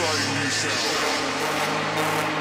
exciting new sound.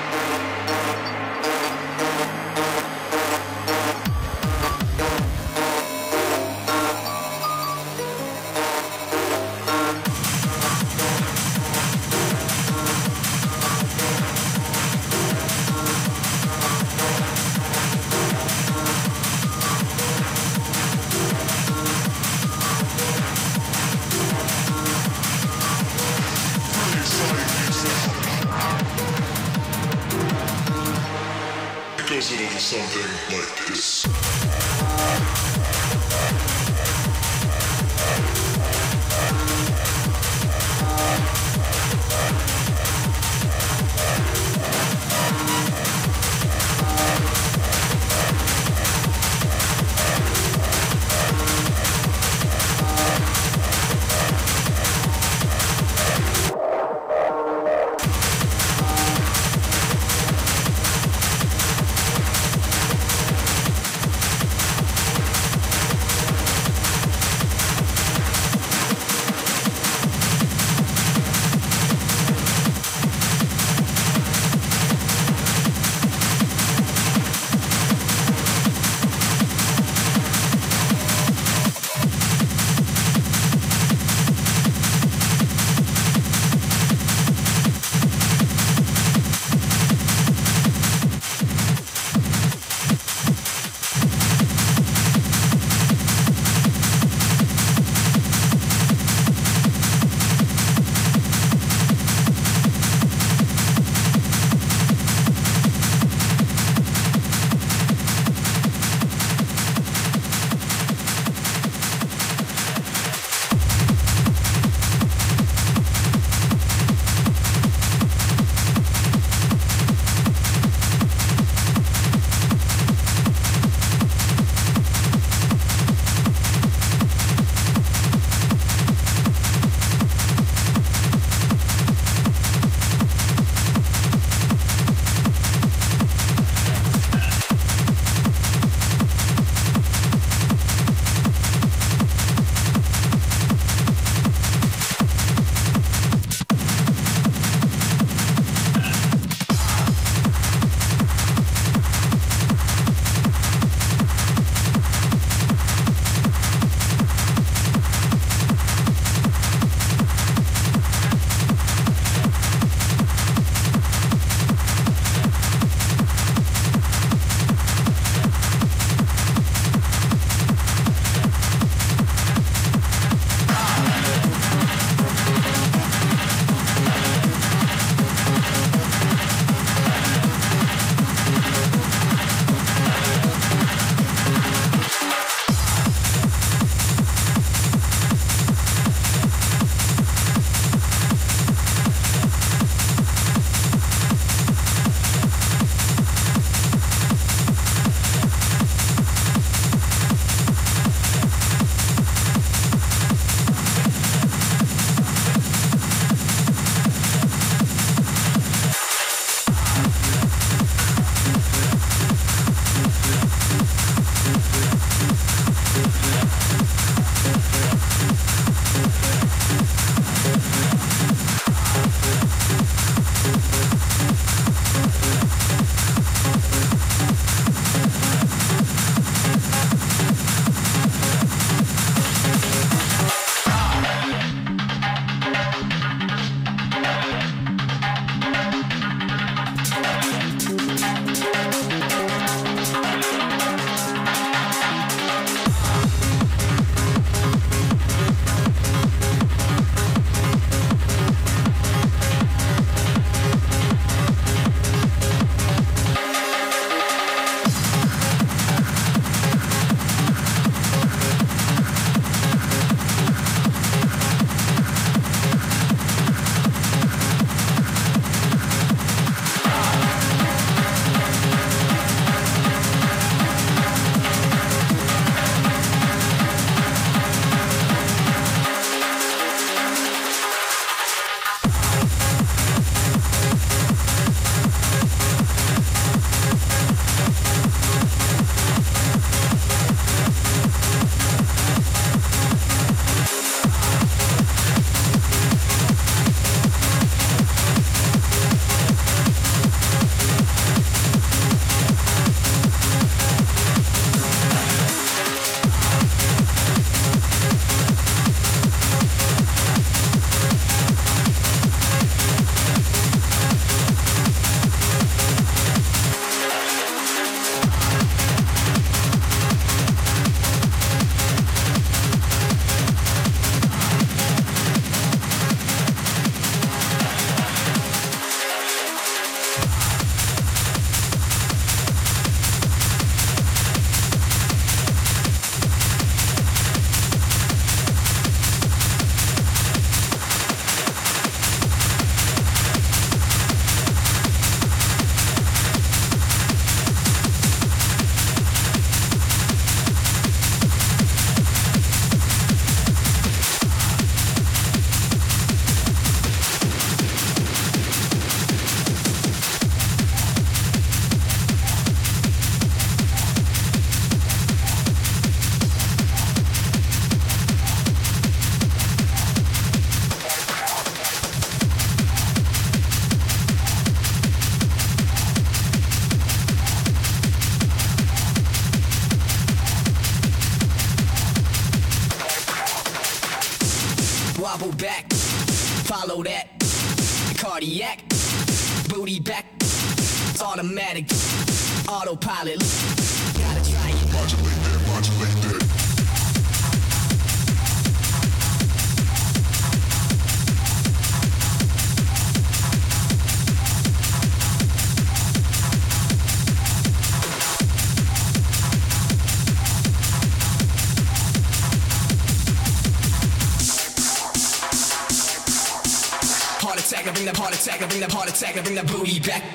Attack, I bring that booty back.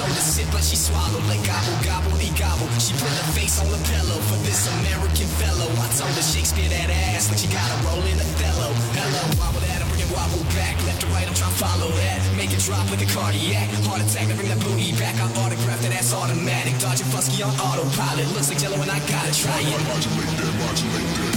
Told her sit, but she swallowed like gobble, gobble, de gobble. She put her face on the pillow for this American fellow. I told her Shakespeare that ass like she got a roll in Othello. Hello, wobble that, I bring it wobble back. Left to right, I'm trying to follow that. Make it drop like a cardiac. Heart attack, I bring that booty back. I autograph that ass automatic. Dodging Fusky on autopilot. Looks like yellow and I gotta try it. Modulate that, modulate that.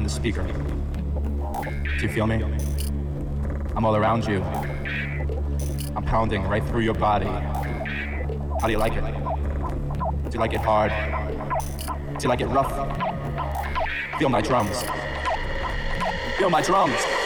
The speaker. Do you feel me? I'm all around you. I'm pounding right through your body. How do you like it? Do you like it hard? Do you like it rough? Feel my drums. Feel my drums.